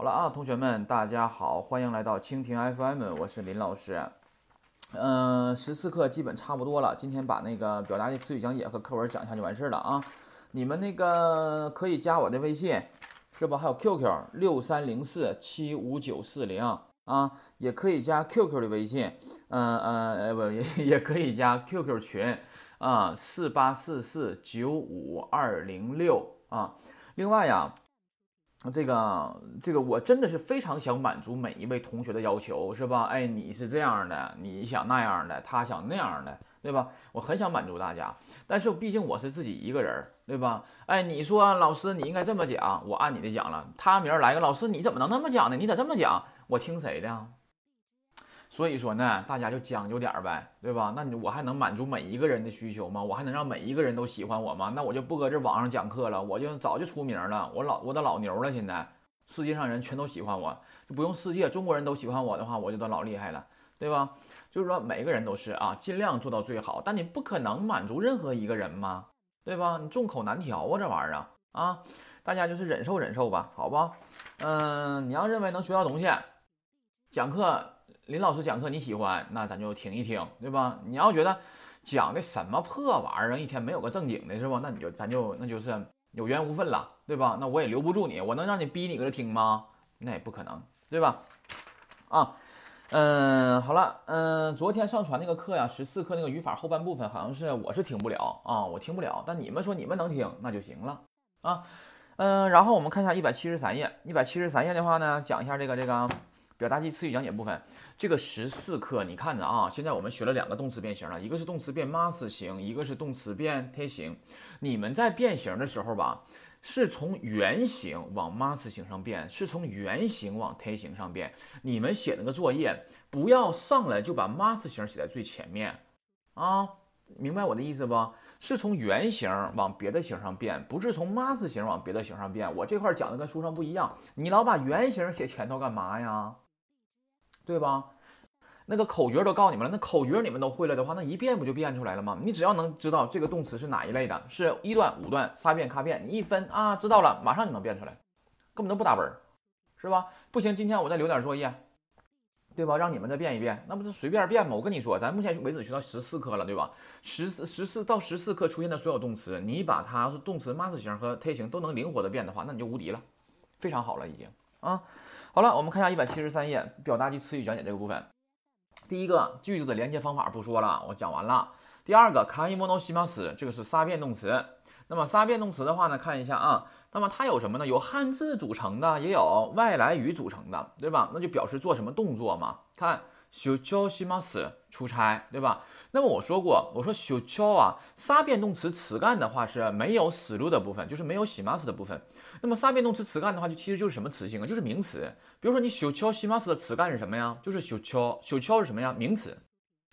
好了啊，同学们，大家好，欢迎来到蜻蜓 FM，我是林老师。嗯，十四课基本差不多了，今天把那个表达的词语讲解和课文讲一下就完事儿了啊。你们那个可以加我的微信，是吧？还有 QQ 六三零四七五九四零啊，也可以加 QQ 的微信，嗯嗯呃不也 也可以加 QQ 群啊，四八四四九五二零六啊。另外呀。这个这个，我真的是非常想满足每一位同学的要求，是吧？哎，你是这样的，你想那样的，他想那样的，对吧？我很想满足大家，但是毕竟我是自己一个人，对吧？哎，你说老师你应该这么讲，我按你的讲了。他明儿来个老师，你怎么能那么讲呢？你咋这么讲？我听谁的？所以说呢，大家就将就点儿呗，对吧？那你我还能满足每一个人的需求吗？我还能让每一个人都喜欢我吗？那我就不搁这网上讲课了，我就早就出名了，我老我的老牛了。现在世界上人全都喜欢我，就不用世界中国人都喜欢我的话，我就得老厉害了，对吧？就是说每个人都是啊，尽量做到最好，但你不可能满足任何一个人嘛，对吧？你众口难调啊，这玩意儿啊啊，大家就是忍受忍受吧，好吧？嗯，你要认为能学到东西，讲课。林老师讲课你喜欢，那咱就听一听，对吧？你要觉得讲的什么破玩意儿，一天没有个正经的，是吧？那你就咱就那就是有缘无分了，对吧？那我也留不住你，我能让你逼你搁这听吗？那也不可能，对吧？啊，嗯，好了，嗯，昨天上传那个课呀，十四课那个语法后半部分，好像是我是听不了啊，我听不了，但你们说你们能听，那就行了啊，嗯，然后我们看一下一百七十三页，一百七十三页的话呢，讲一下这个这个。表达及词语讲解部分，这个十四课你看着啊，现在我们学了两个动词变形了，一个是动词变 mas 型，一个是动词变 t 型。你们在变形的时候吧，是从原形往 mas 型上变，是从原形往 t 型上变。你们写那个作业，不要上来就把 mas 型写在最前面啊，明白我的意思不？是从原形往别的形上变，不是从 mas 型往别的形上变。我这块讲的跟书上不一样，你老把原形写前头干嘛呀？对吧？那个口诀都告诉你们了，那口诀你们都会了的话，那一变不就变出来了吗？你只要能知道这个动词是哪一类的，是一段、五段、三变、咔变，你一分啊，知道了，马上就能变出来，根本都不打本，是吧？不行，今天我再留点作业，对吧？让你们再变一遍，那不是随便变吗？我跟你说，咱目前为止学到十四课了，对吧？十四十四到十四课出现的所有动词，你把它是动词 mas 型和 t 型都能灵活的变的话，那你就无敌了，非常好了，已经啊。好了，我们看一下一百七十三页表达及词语讲解这个部分。第一个句子的连接方法不说了，我讲完了。第二个卡伊莫诺西马斯，这个是杀变动词。那么杀变动词的话呢，看一下啊，那么它有什么呢？有汉字组成的，也有外来语组成的，对吧？那就表示做什么动作嘛？看。修桥西马斯出差，对吧？那么我说过，我说修桥啊，杀变动词词干的话是没有死路的部分，就是没有西马斯的部分。那么三变动词词干的话，就其实就是什么词性啊？就是名词。比如说你修桥西马斯的词干是什么呀？就是修桥，修桥是什么呀？名词。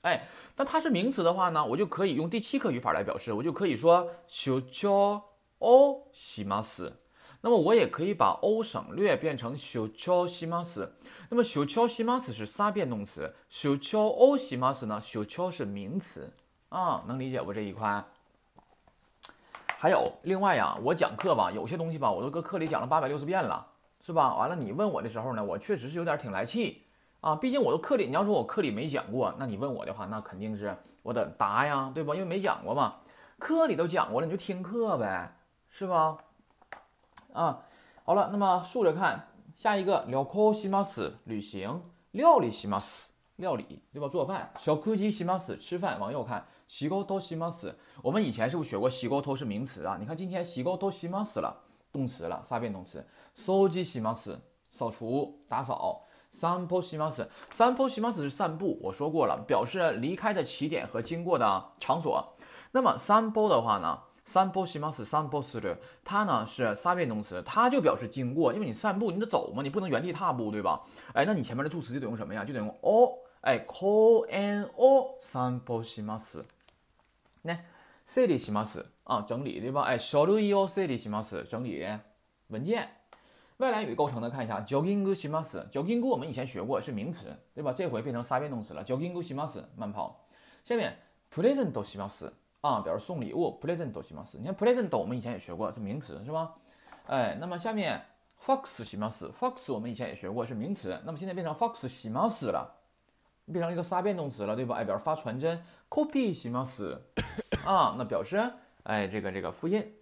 哎，那它是名词的话呢，我就可以用第七课语法来表示，我就可以说修桥哦西马斯。那么我也可以把 o 省略变成修桥西马斯。那么修桥西马斯是三变动词？修桥 o 西马斯呢？修桥是名词啊，能理解不这一块？还有另外呀，我讲课吧，有些东西吧，我都搁课里讲了八百六十遍了，是吧？完了你问我的时候呢，我确实是有点挺来气啊。毕竟我都课里，你要说我课里没讲过，那你问我的话，那肯定是我得答呀，对吧？因为没讲过嘛。课里都讲过了，你就听课呗，是吧？啊，好了，那么竖着看，下一个聊科西马斯旅行，料理西马斯料理，对吧？做饭，小柯基西马斯吃饭。往右看，西高托西马斯，我们以前是不是学过西高托是名词啊？你看今天西高托西马斯了，动词了，啥变动词？收集西马斯，扫除打扫。散歩西马斯，散歩西马斯是散步，我说过了，表示离开的起点和经过的场所。那么散歩的话呢？散步西马斯，散步する，它呢是三变动词，它就表示经过，因为你散步，你得走嘛，你不能原地踏步，对吧？哎，那你前面的助词就得用什么呀？就得用お，哎，ko and o，散歩西马斯。 那整理西马斯啊，整理对吧？哎，書類を整理西马斯，整理文件。外来语构成的，看一下ジョギング西马斯，ジョギング我们以前学过是名词，对吧？这回变成三变动词了，ジョギング西马斯，慢跑。下面プレゼント西马斯。啊，表示送礼物，present 西马斯。你看 present 我们以前也学过，是名词是吧？哎，那么下面 fox 西马斯，fox 我们以前也学过是名词，那么现在变成 fox 西马斯了， 变成一个杀变动词了，对吧？哎，表示发传真，copy 西马斯啊，那表示哎这个这个复印。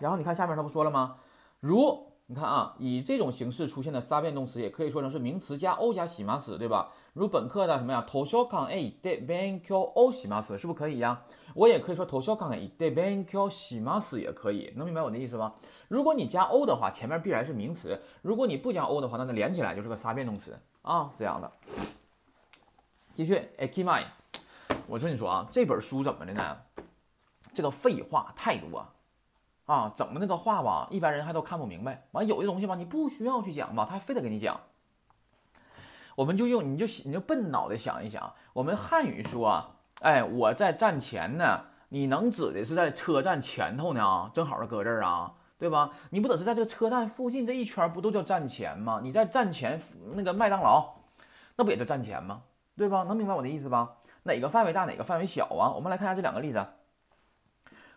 然后你看下面他不说了吗？如你看啊，以这种形式出现的杀变动词也可以说成是名词加 o 加西马斯，对吧？如本课的什么呀？图書館へ行って勉強をします，是不是可以呀？我也可以说图書館へ行って勉強します也可以，能明白我的意思吗？如果你加 o 的话，前面必然是名词；如果你不加 o 的话，那它连起来就是个杀变动词啊，这样的。 继续，akimai，我跟你说啊，这本书怎么的呢？这个废话太多啊，整的那个话吧，一般人还都看不明白。完有的东西吧，你不需要去讲吧，他还非得给你讲。我们就用你就你就笨脑袋想一想，我们汉语说，哎，我在站前呢，你能指的是在车站前头呢？正好是搁这儿啊，对吧？你不得是在这个车站附近这一圈不都叫站前吗？你在站前那个麦当劳，那不也叫站前吗？对吧？能明白我的意思吧？哪个范围大，哪个范围小啊？我们来看一下这两个例子。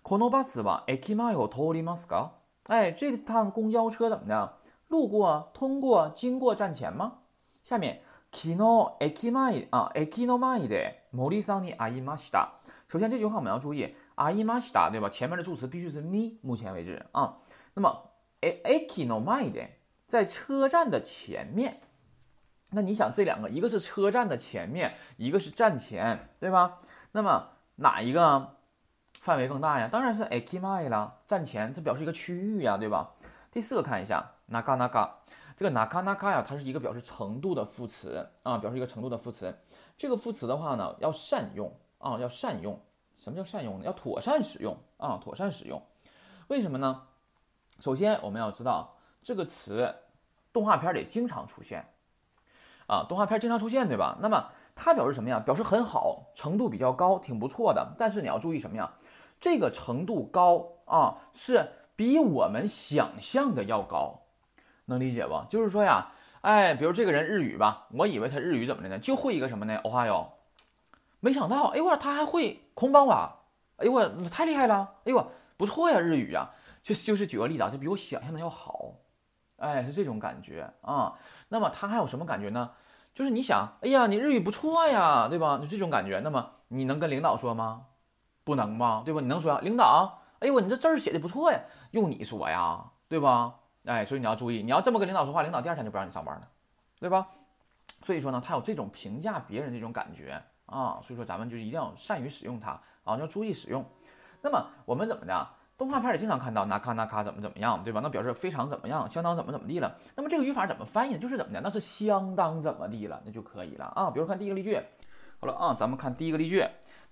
このバスは駅前を通りますか？哎，这趟公交车怎么的？路过、通过、经过站前吗？下面。昨日駅前啊，駅の前で森さんに会いました。首先这句话我们要注意，会いました，对吧？前面的助词必须是 me。目前为止啊，那么駅の前で在车站的前面。 那你想这两个，一个是车站的前面，一个是站前，对吧？那么哪一个范围更大呀？当然是駅前了，站前，它表示一个区域呀，对吧？第四个看一下，なかなか。这个 naka naka 呀，它是一个表示程度的副词啊，表示一个程度的副词。这个副词的话呢，要善用啊，要善用。什么叫善用呢？要妥善使用啊，妥善使用。为什么呢？首先我们要知道这个词，动画片里经常出现 啊，动画片经常出现，对吧？那么它表示什么呀？表示很好，程度比较高，挺不错的。但是你要注意什么呀？这个程度高啊，是比我们想象的要高。能理解不？就是说呀，哎，比如这个人日语吧，我以为他日语怎么的呢？就会一个什么呢？哦哈哟，没想到，哎呦我他还会空邦瓦，哎呦我太厉害了，哎呦不错呀，日语呀，就就是举个例子啊，就比我想象的要好，哎，是这种感觉啊。那么他还有什么感觉呢？就是你想，哎呀，你日语不错呀，对吧？就这种感觉。那么你能跟领导说吗？不能吧，对吧？你能说领导，哎呦我你这字儿写的不错呀，用你说呀，对吧？哎，所以你要注意，你要这么跟领导说话，领导第二天就不让你上班了，对吧？所以说呢，他有这种评价别人这种感觉啊，所以说咱们就一定要善于使用它啊，要注意使用。那么我们怎么的？动画片里经常看到那卡那卡怎么怎么样，对吧？那表示非常怎么样，相当怎么怎么地了。那么这个语法怎么翻译？就是怎么的？那是相当怎么地了，那就可以了啊。比如看第一个例句，好了啊，咱们看第一个例句。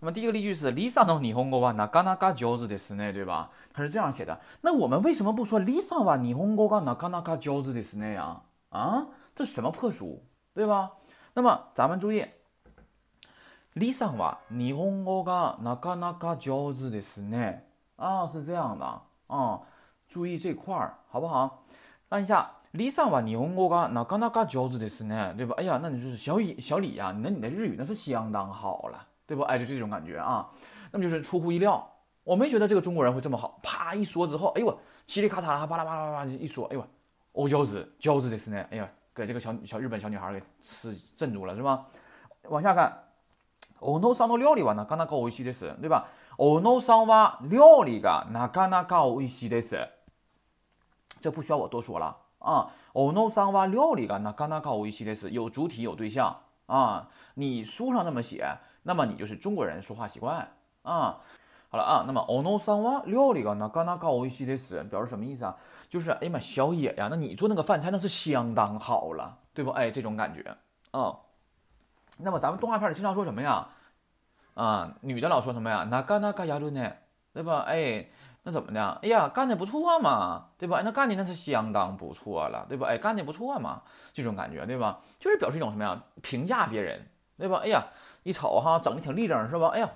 那么第一个例句是 Lisa no nihongo wa nakanaka jozu desu ne，对吧？它是这样写的。那我们为什么不说 Lisa wa nihongo ga nakanaka jozu desu ne 呀？啊，这什么破书，对吧？那么咱们注意，Lisa wa nihongo ga nakanaka jozu desu ne，啊，是这样的啊，注意这块儿好不好？按一下，Lisa wa nihongo ga nakanaka jozu desu ne，对吧？哎呀，那你就是小李，小李呀，那你的日语那是相当好了。对不？哎，就这种感觉啊，那么就是出乎意料，我没觉得这个中国人会这么好。啪一说之后，哎呦我，嘁里咔嚓啦，巴拉巴拉巴拉一说，哎呦我，哦，饺子饺子的是呢，哎呀，给这个小小日本小女孩给吃镇住了，是吧？往下看，欧诺桑的料理吧，那刚那个美味しいです，对吧？ 欧诺桑は料理がなかなか美味しいです，这不需要我多说了啊。欧诺桑は料理がなかなか美味しいです，有主体有对象啊，你书上那么写。那么你就是中国人说话习惯啊，好了啊，那么オノさんは料理がなかなか美味しいです，表示什么意思啊？就是哎呀妈，小野呀，那你做那个饭菜那是相当好了，对不？哎，这种感觉啊。那么咱们动画片里经常说什么呀？ 啊，女的老说什么呀？なかなかやるね，对吧？哎，那怎么的？哎呀，干的不错嘛，对吧？那干的那是相当不错了，对吧？哎，干的不错嘛，这种感觉，对吧？就是表示一种什么呀？评价别人，对吧？哎呀。一瞅哈，整的挺立正是吧？哎呀，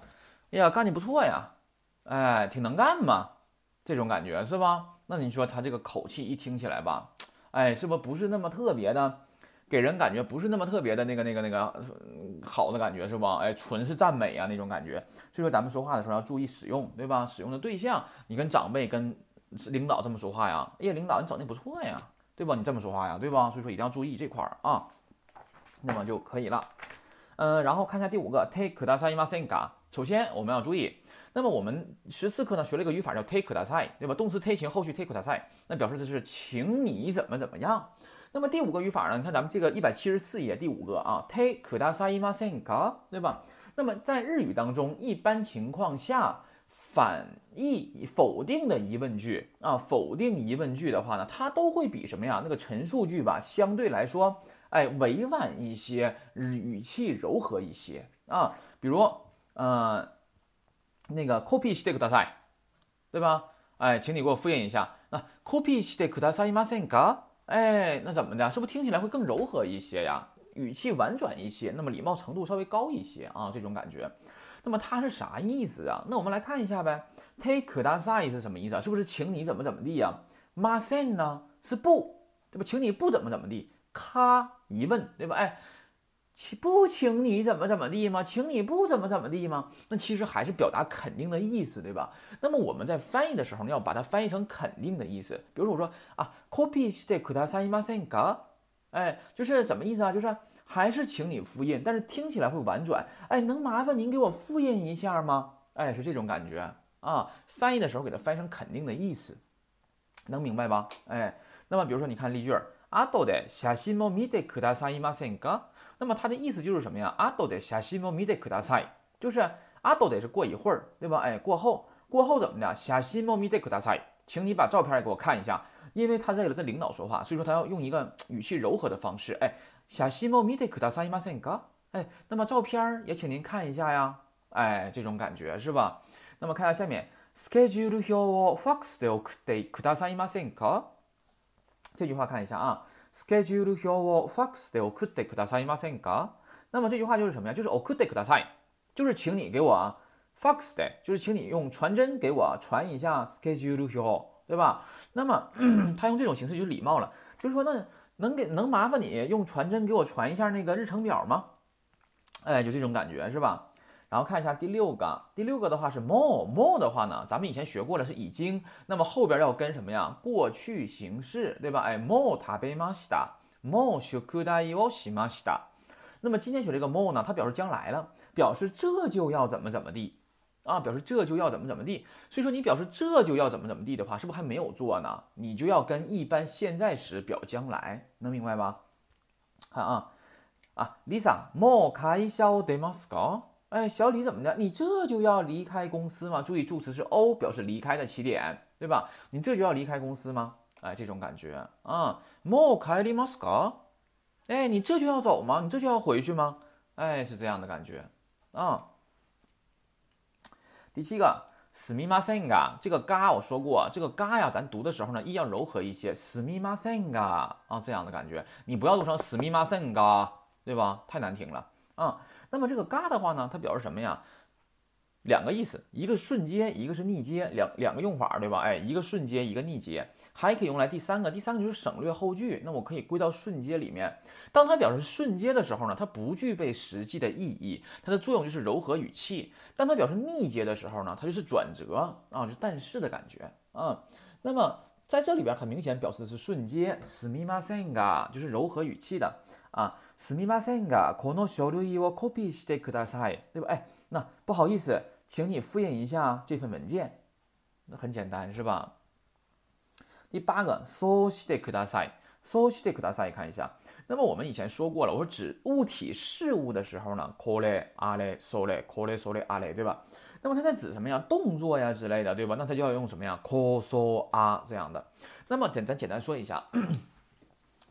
哎呀，干的不错呀，哎，挺能干嘛，这种感觉是吧？那你说他这个口气一听起来吧，哎，是不不是那么特别的， 给人感觉不是那么特别的那个那个那个好的感觉是吧？哎，纯是赞美啊那种感觉。所以说咱们说话的时候要注意使用，对吧？使用的对象，你跟长辈跟领导这么说话呀？哎呀，领导你整的不错呀，对吧？你这么说话呀，对吧？所以说一定要注意这块儿啊，那么就可以了。呃，然后看一下第五个，take k u d a s a i m a s e n g a 首先我们要注意，那么我们十四课呢学了一个语法叫 take k u d a s a i 对吧？动词 take 型后续 take k u d a s a i 那表示的是请你怎么怎么样。那么第五个语法呢？你看咱们这个一百七十四页第五个啊，take k u d a s a i m a s e n g a 对吧？那么在日语当中，一般情况下。反义否定的疑问句啊，否定疑问句的话呢，它都会比什么呀？那个陈述句吧，相对来说，哎，委婉一些，语气柔和一些啊。比如，呃，那个 copy s t してください，对吧？哎，请你给我复印一下。那 copy s t してくださいませんか？ 哎，那怎么的？是不是听起来会更柔和一些呀？语气婉转一些，那么礼貌程度稍微高一些啊，这种感觉。那么它是啥意思啊？那我们来看一下呗。Take d a s i 是什么意思啊？是不是请你怎么怎么地呀？Mustn't 呢？是不，对吧？请你不怎么怎么地。咔，疑问，对吧？哎，不请你怎么怎么地吗？请你不怎么怎么地吗？那其实还是表达肯定的意思，对吧？那么我们在翻译的时候呢，要把它翻译成肯定的意思。比如说我说啊，Copy take that size mustn't 哎，就是怎么意思啊？就是。还是请你复印，但是听起来会婉转。哎，能麻烦您给我复印一下吗？哎，是这种感觉啊。翻译的时候给它翻成肯定的意思，能明白吧？哎，那么比如说你看例句，阿斗的写信も見てくださいませんか？ 那么它的意思就是什么呀？阿斗的写信も見てください，就是阿斗得是过一会儿，对吧？哎，过后，过后怎么的？写信も見てください，请你把照片也给我看一下，因为他在跟领导说话，所以说他要用一个语气柔和的方式，哎。小西莫米得可达三伊马森嘎，哎，那么照片也请您看一下呀，哎，这种感觉是吧？那么看下下面，schedule 表を fax で送ってくださいませんか？这句话看一下啊 ，schedule 表を fax で送ってくださいませんか？那么这句话就是什么呀？就是送ってください，就是请你给我 fax 的，就是请你用传真给我传一下 schedule 表，对吧？那么他用这种形式就礼貌了，就是说那。能给能麻烦你用传真给我传一下那个日程表吗？哎，就这种感觉是吧？ 然后看一下第六个，第六个的话是 more more 的话呢，咱们以前学过了是已经，那么后边要跟什么呀？过去形式对吧？哎，more 食べました more 宿題をしました。那么今天学这个 more 呢，它表示将来了，表示这就要怎么怎么地。啊，表示这就要怎么怎么地，所以说你表示这就要怎么怎么地的话，是不是还没有做呢？你就要跟一般现在时表将来，能明白吧？看啊啊，Lisa，もう会社出ますか？ 哎，小李怎么的？你这就要离开公司吗？注意助词是 o，表示离开的起点，对吧？你这就要离开公司吗？哎，这种感觉啊，もう帰りますか？哎，你这就要走吗？你这就要回去吗？哎，是这样的感觉啊。第七个，すみませんが，这个嘎我说过，这个嘎呀，咱读的时候呢，一要柔和一些，すみませんが啊，这样的感觉，你不要读成すみませんが，对吧？太难听了啊。 那么这个嘎的话呢，它表示什么呀？两个意思，一个顺接，一个是逆接，两两个用法，对吧？哎，一个顺接，一个逆接。还可以用来第三个，第三个就是省略后句，那我可以归到瞬接里面。当它表示瞬接的时候呢，它不具备实际的意义，它的作用就是柔和语气。当它表示逆接的时候呢，它就是转折啊，就但是的感觉啊。那么在这里边很明显表示的是瞬接，すみませんが就是柔和语气的 啊，すみませんがこの書類をコピーしてください，对吧？哎，那不好意思，请你复印一下这份文件，那很简单是吧？第八个，so shite kudasai，so shite kudasai，看一下。那么我们以前说过了，我说指物体事物的时候呢，kore are sore kore sore are，对吧？那么它在指什么呀？动作呀之类的，对吧？那它就要用什么呀？koso a 这样的。那么简咱简单说一下。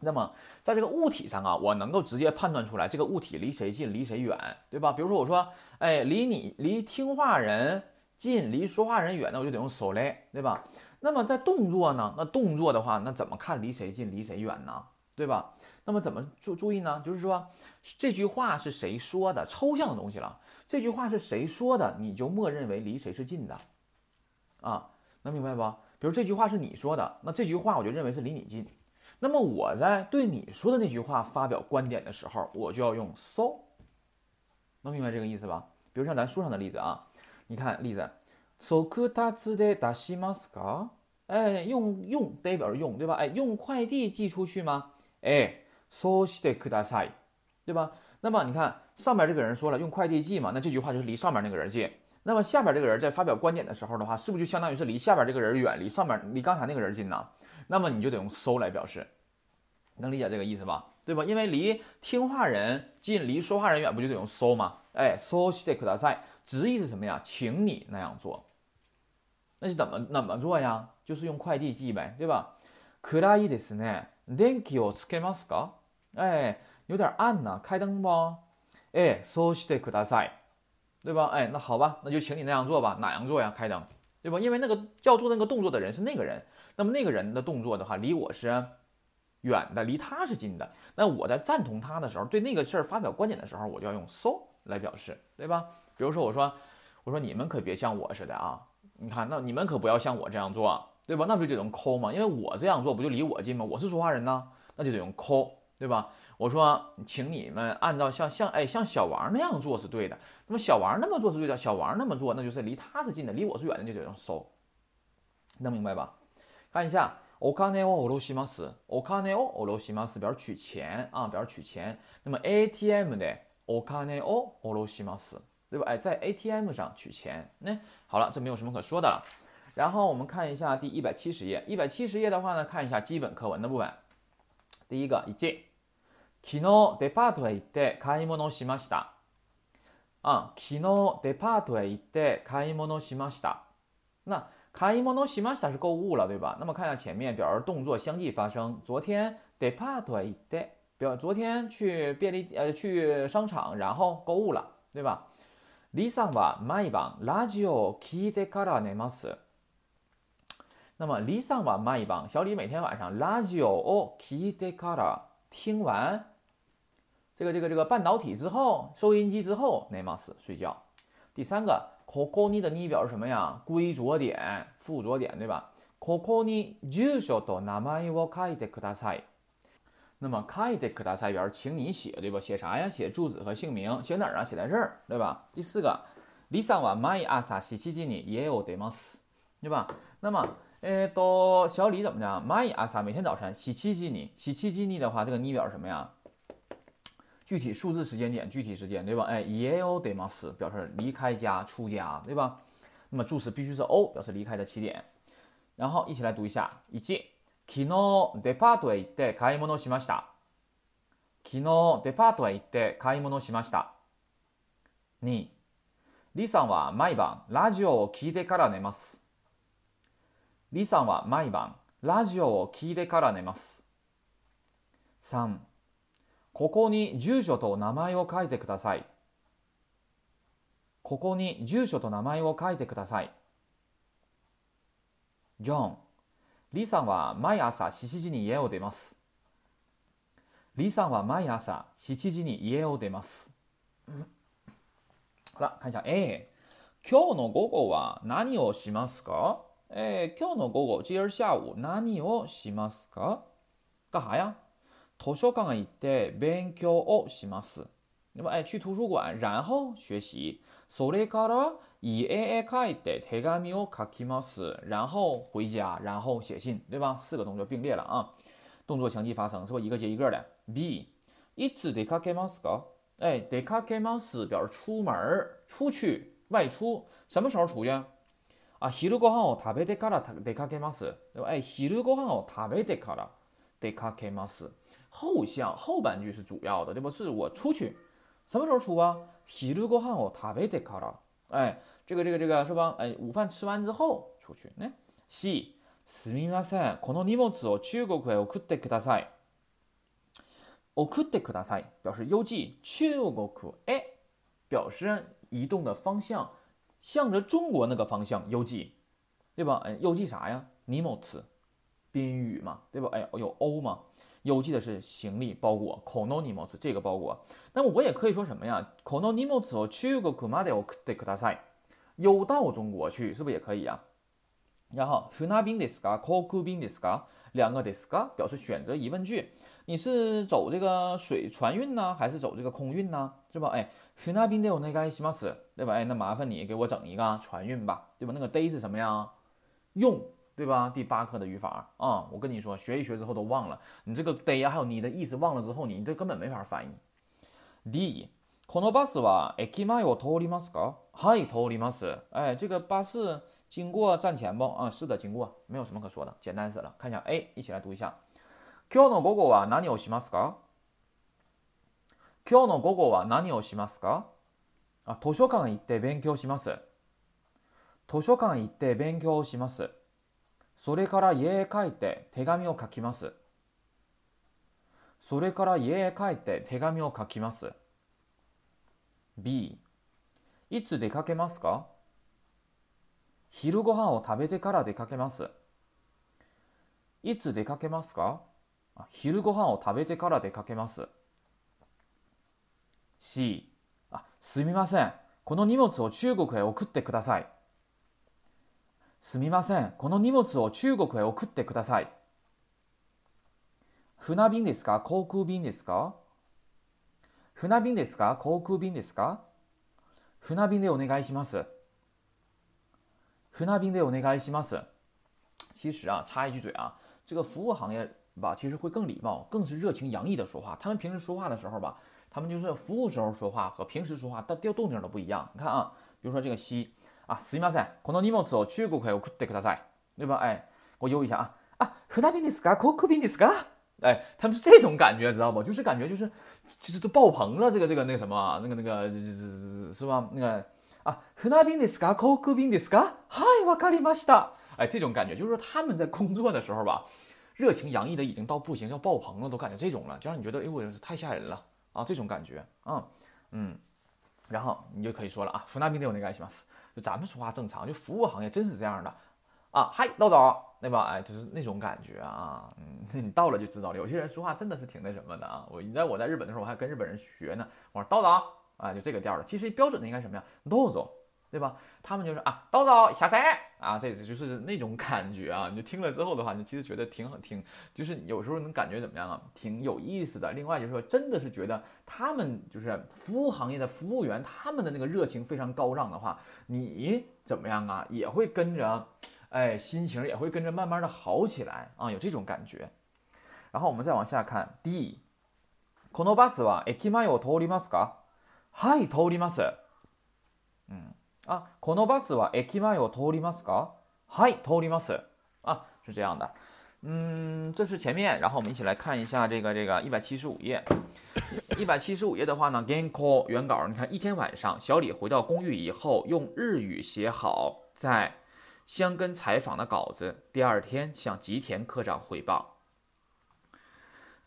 那么 在这个物体上啊，我能够直接判断出来这个物体离谁近，离谁远，对吧？比如说我说，哎，离你离听话人近，离说话人远，那我就得用 s o l 对吧？那么在动作呢？那动作的话，那怎么看离谁近离谁远呢？对吧？那么怎么注注意呢？就是说这句话是谁说的？抽象的东西了。这句话是谁说的？你就默认为离谁是近的啊？能明白不？比如这句话是你说的，那这句话我就认为是离你近。那么我在对你说的那句话发表观点的时候，我就要用 so。能明白这个意思吧？比如像咱书上的例子啊，你看例子。速達で出しますか？ 哎，用用代表用，对吧？哎，用快递寄出去吗？哎，そうしてください，对吧？那么你看上边这个人说了用快递寄嘛，那这句话就是离上面那个人近。那么下边这个人在发表观点的时候的话，是不是就相当于是离下边这个人远，离上面离刚才那个人近呢？ 那么你就得用 so 来表示，能理解这个意思吧？对吧？因为离听话人近，离说话人远，不就得用 so 吗？哎，soしてください，直译是什么呀？请你那样做。那是怎么怎么做呀？就是用快递寄呗，对吧？暗いですね。電気をつけますか？哎，有点暗呐，开灯不？哎，そうしてください。对吧？哎，那好吧，那就请你那样做吧。哪样做呀？开灯，对吧？因为那个要做那个动作的人是那个人， 那么那个人的动作的话，离我是远的，离他是近的。那我在赞同他的时候，对那个事儿发表观点的时候，我就要用 so 来表示，对吧？比如说，我说，我说你们可别像我似的啊！你看，那你们可不要像我这样做，对吧？那不就得用 co 吗？因为我这样做不就离我近吗？我是说话人呢，那就得用 co，对吧？我说，请你们按照像像哎像小王那样做是对的。那么小王那么做是对的，小王那么做那就是离他是近的，离我是远的，就得用 so，能明白吧？看一下，お金を下ろします。お金を下ろします表示取钱啊，表示取钱。那么 ATM 的お金を下ろします，对吧？哎，在 ATM 上取钱。那好了，这没有什么可说的了。然后我们看一下第一百七十页，一百七十页的话呢，看一下基本课文的部分。第一个一节。昨日デパートへ行って買い物しました。啊，昨日デパートへ行って買い物しました。那 買い物しました是购物了，对吧？那么看一下前面，表示动作相继发生。昨天デパートへ行って，表昨天去便利呃去商场，然后购物了，对吧？李さんは毎晩ラジオを聞いてから寝ます。那么李さんは毎晩，小李每天晚上ラジオを聞いてから听完。这个这个这个半导体之后，收音机之后，内马斯睡觉。第三个 ，koko ni 的 n 表示什么呀？归着点、附着点，对吧？koko ni juso to namai wo kaite catai。那么 kaite kudasai 表示请你写，对吧？写啥呀？写住址和姓名，写哪儿啊？写在这儿，对吧？第四个，lisa wa mai asa shichiji ni yeo demas，对吧？那么，呃，到小李怎么的？mai asa 每天早晨，shichiji ni，shichiji ni 的话，这个 n 表示什么呀？具体数字时间点，具体时间，对吧？哎，eo demas 表示离开家、出家，对吧？那么助词必须是 o，表示离开的起点。然后一起来读一下，一。昨日デパートへ行って買い物しました。昨日デパートへ行って買い物しました。二、李さんは毎晩ラジオを聞いてから寝ます。李さんは毎晩ラジオを聞いてから寝ます。三。ここに住所と名前を書いてください。ここに住所と名前を書いてください。4. 李さんは毎朝7時に家を出ます。李さんは毎朝7時に家を出ます。好了，看一下 A。今日の午後は何をしますか？えー、今日の午後、今儿下午何をしますか？干啥呀図書館行って勉強をします。那么，哎，去图书馆，然后学习。それから家へ帰って手紙を書きます。然后回家，然后写信，对吧？四个动作并列了啊，动作相继发生，是不一个接一个的？B，いつ出かけますか？哎，出かけます表示出门、出去、外出。什么时候出去？啊，昼ご飯を食べてから出かけます。对吧？哎，昼ご飯を食べてから出かけます。 后项后半句是主要的，对不？是我出去，什么时候出啊？昼ご飯を食べてから。哎，这个这个这个是吧？哎，午饭吃完之后出去。呢？C，すみません。この荷物を中国へ送ってください。送ってください表示邮寄。中国へ表示移动的方向，向着中国那个方向邮寄，对吧？哎，邮寄啥呀？荷物，宾语嘛，对吧？哎，有 O 嘛？ 邮寄的是行李包裹，kononimos 这个包裹。那么我也可以说什么呀？kononimos を中国まで送ってください。邮到中国去，是不是也可以呀？然后船便ですか？航空便ですか？两个ですか表示选择疑问句。你是走这个水船运呢，还是走这个空运呢？是吧？哎，船便でお願いします，对吧？哎，那麻烦你给我整一个船运吧，对吧？那个 day 是什么呀？用 对吧？第八课的语法啊，我跟你说，学一学之后都忘了，你这个 day 啊，还有你的意思忘了之后，你这根本没法翻译。D，このバスは駅前を通りますか？はい、通ります。哎，这个巴士经过站前不？啊，是的，经过，没有什么可说的，简单死了。看一下 A，一起来读一下。今日の午後は何をしますか？今日の午後は何をしますか？あ、図書館行って勉強します。図書館行って勉強します。 それから家へ帰って手紙を書きます。それから家へ帰って手紙を書きます。B、いつ出かけますか？昼ご飯を食べてから出かけます。いつ出かけますか？昼ご飯を食べてから出かけます。C、あ、すみません。この荷物を中国へ送ってください。すみません。この荷物を中国へ送ってください。船便ですか航空便ですか船便ですか航空便ですか船便でお願いします。船便でお願いします。其实啊，插一句嘴啊，这个服务行业吧，其实会更礼貌，更是热情洋溢的说话。他们平时说话的时候吧，他们就是服务时候说话和平时说话，调调动静都不一样。你看啊，比如说这个西。 啊，すみません。この荷物を中国へ送ってください。对吧？哎，我悠一下啊啊，船便ですか？航空便ですか？哎，他们是这种感觉，知道不？就是感觉就是就是都爆棚了，这个这个那个什么，那个那个是吧？那个啊，船便ですか？航空便ですか？はい、わかりました。哎，这种感觉就是说他们在工作的时候吧，热情洋溢的已经到不行，要爆棚了，都感觉这种了，就让你觉得哎，我太吓人了啊，这种感觉啊，嗯，然后你就可以说了啊，船便でお願いします。 就咱们说话正常，就服务行业真是这样的啊！嗨，老总，对吧？哎，就是那种感觉啊。嗯，你到了就知道了。有些人说话真的是挺那什么的啊。我你在我在日本的时候，我还跟日本人学呢。我说道长啊，就这个调的。其实标准的应该什么呀？老总。对吧？他们就是啊，到早下山啊，这就是那种感觉啊。你就听了之后的话，你其实觉得挺好听，就是有时候能感觉怎么样啊？挺有意思的。另外就是说，真的是觉得他们就是服务行业的服务员，他们的那个热情非常高涨的话，你怎么样啊？也会跟着，哎，心情也会跟着慢慢的好起来啊，有这种感觉。然后我们再往下看，D，このバスは駅前を通りますか？はい、通ります。嗯。 啊，このバスは駅前を通りますか？はい、通ります。啊，是这样的。嗯，这是前面，然后我们一起来看一下这个这个一百七十五页。一百七十五页的话呢，Genko 原稿，你看一天晚上，小李回到公寓以后，用日语写好在香根采访的稿子，第二天向吉田科长汇报。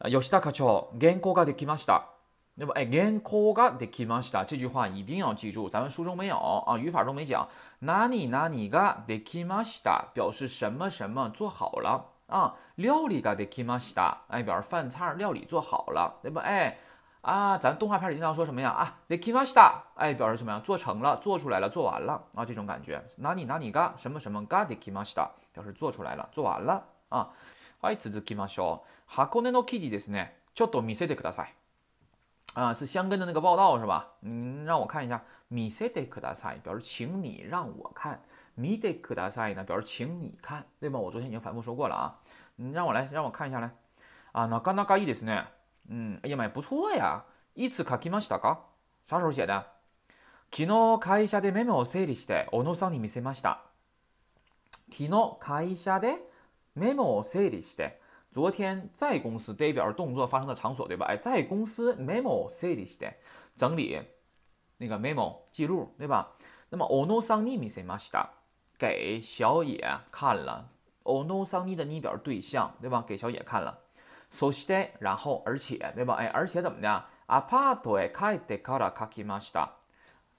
吉田課長、原稿ができました。 那么，哎，gen koga de kimashita 这句话一定要记住，咱们书中没有啊，语法中没讲。nani nani ga de kimashita 表示什么什么做好了啊，料理 ga de kimashita 哎，表示饭菜料理做好了，对吧？哎，啊，咱动画片里经常说什么呀？啊，de kimashita 哎，表示什么呀？做成了，做出来了，做完了啊，这种感觉。nani nani ga 什么什么 ga de kimashita 表示做出来了，做完了啊。はい、続きましょう。箱根の記事ですね。ちょっと見せてください。 啊，是香根的那个报道是吧？嗯，让我看一下。米塞德克大赛表示请你让我看，米德克大赛呢表示请你看，对吗？我昨天已经反复说过了啊。嗯，让我来，让我看一下来。啊，那刚那刚いいですね。嗯，哎呀妈呀，不错呀。いつ書きましたか？啥时候写的？昨日会社でメモを整理して小野さんに見せました。昨日会社でメモを整理して。昨天在公司代表动作发生的场所，对吧？哎，在公司 memo city 的整理那个 memo 记录，对吧？那么 ono sani mi se mashita 给小野看了，ono sani 的拟表对象，对吧？给小野看了。so ste 然后而且，对吧？哎，而且怎么的？apart e kaite kara kaki mashita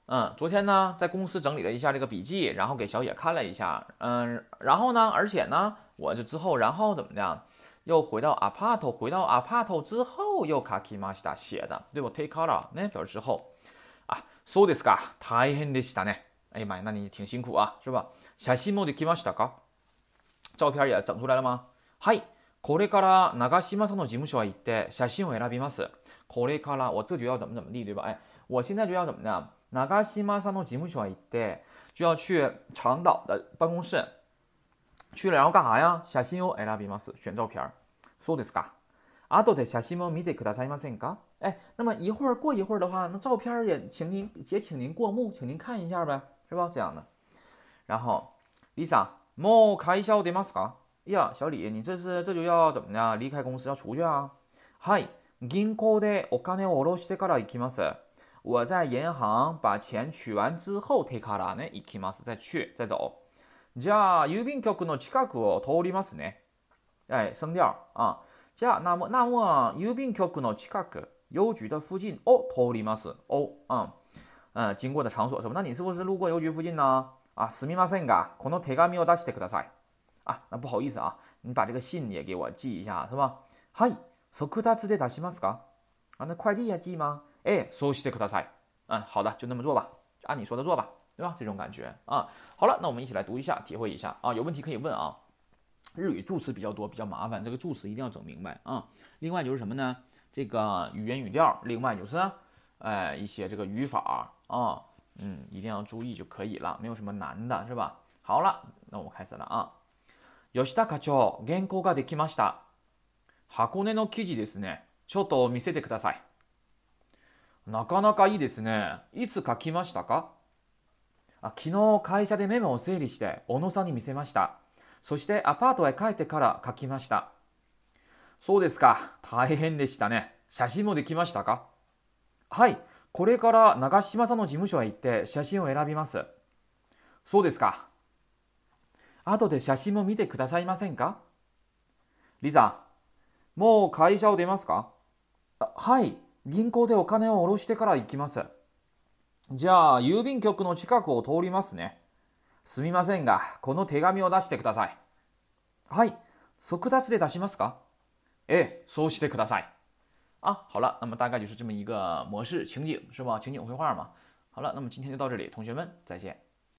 嗯，昨天呢在公司整理了一下这个笔记，然后给小野看了一下。嗯，然后呢，而且呢，我就之后然后怎么的？又回到 apart，回到 apart 之后又 kaki mashita 写的，对不？take color 那表示之后啊，so this ga 大変でしたね。哎呀妈呀，那你挺辛苦啊，是吧？写真もできましたか？照片也整出来了吗？はい。これから長島さんの事務所へ行って写真を選びます。これから我这就要怎么怎么地，对吧？哎，我现在就要怎么的？長島さんの事務所へ行って就要去长岛的办公室。 去了然后干啥呀？写信を選びます。选照片儿。そうですか。あとで写真を見てくださいませんか？哎，那么一会儿过一会儿的话，那照片也请您也请您过目，请您看一下呗，是吧？这样的。然后，Lisa，もう会社を出ますか？哎呀，小李，你这是这就要怎么的？离开公司要出去啊？はい。銀行でお金を下ろしてから行きます。我在银行把钱取完之后，take からね行きます。再去再走。 じゃあ郵便局の近くを通りますね。哎，声调啊。じゃあ那么那么郵便局の近く，邮局的附近哦，通ります哦啊嗯，经过的场所是吧？那你是不是路过邮局附近呢？啊，すみませんがこの手紙を出してください。啊，那不好意思啊，你把这个信也给我寄一下是吧？はい。速達で出しますか？啊，那快递也寄吗？哎，そうしてください。嗯，好的，就那么做吧，按你说的做吧，对吧？这种感觉啊。好了，那我们一起来读一下，体会一下啊。有问题可以问啊。日语助词比较多，比较麻烦，这个助词一定要整明白啊。另外就是什么呢？这个语言语调，另外就是哎一些这个语法啊，嗯，一定要注意就可以了，没有什么难的，是吧？好了，那我们开始了啊。吉田課長、原稿ができました。箱根の記事ですね。ちょっと見せてください。なかなかいいですね。いつ書きましたかあ 昨日会社でメモを整理して小野さんに見せました。そしてアパートへ帰ってから書きました。そうですか。大変でしたね。写真もできましたか？はい。これから長島さんの事務所へ行って写真を選びます。そうですか。後で写真も見てくださいませんか？リザ、もう会社を出ますか？はい。銀行でお金を下ろしてから行きます。じゃあ、郵便局の近くを通りますね。すみませんが、この手紙を出してください。はい。速達で出しますか？ええ、そうしてください。啊，好了，那么大概就是这么一个模式情景，是吧？情景绘画嘛。好了，那么今天就到这里，同学们再见。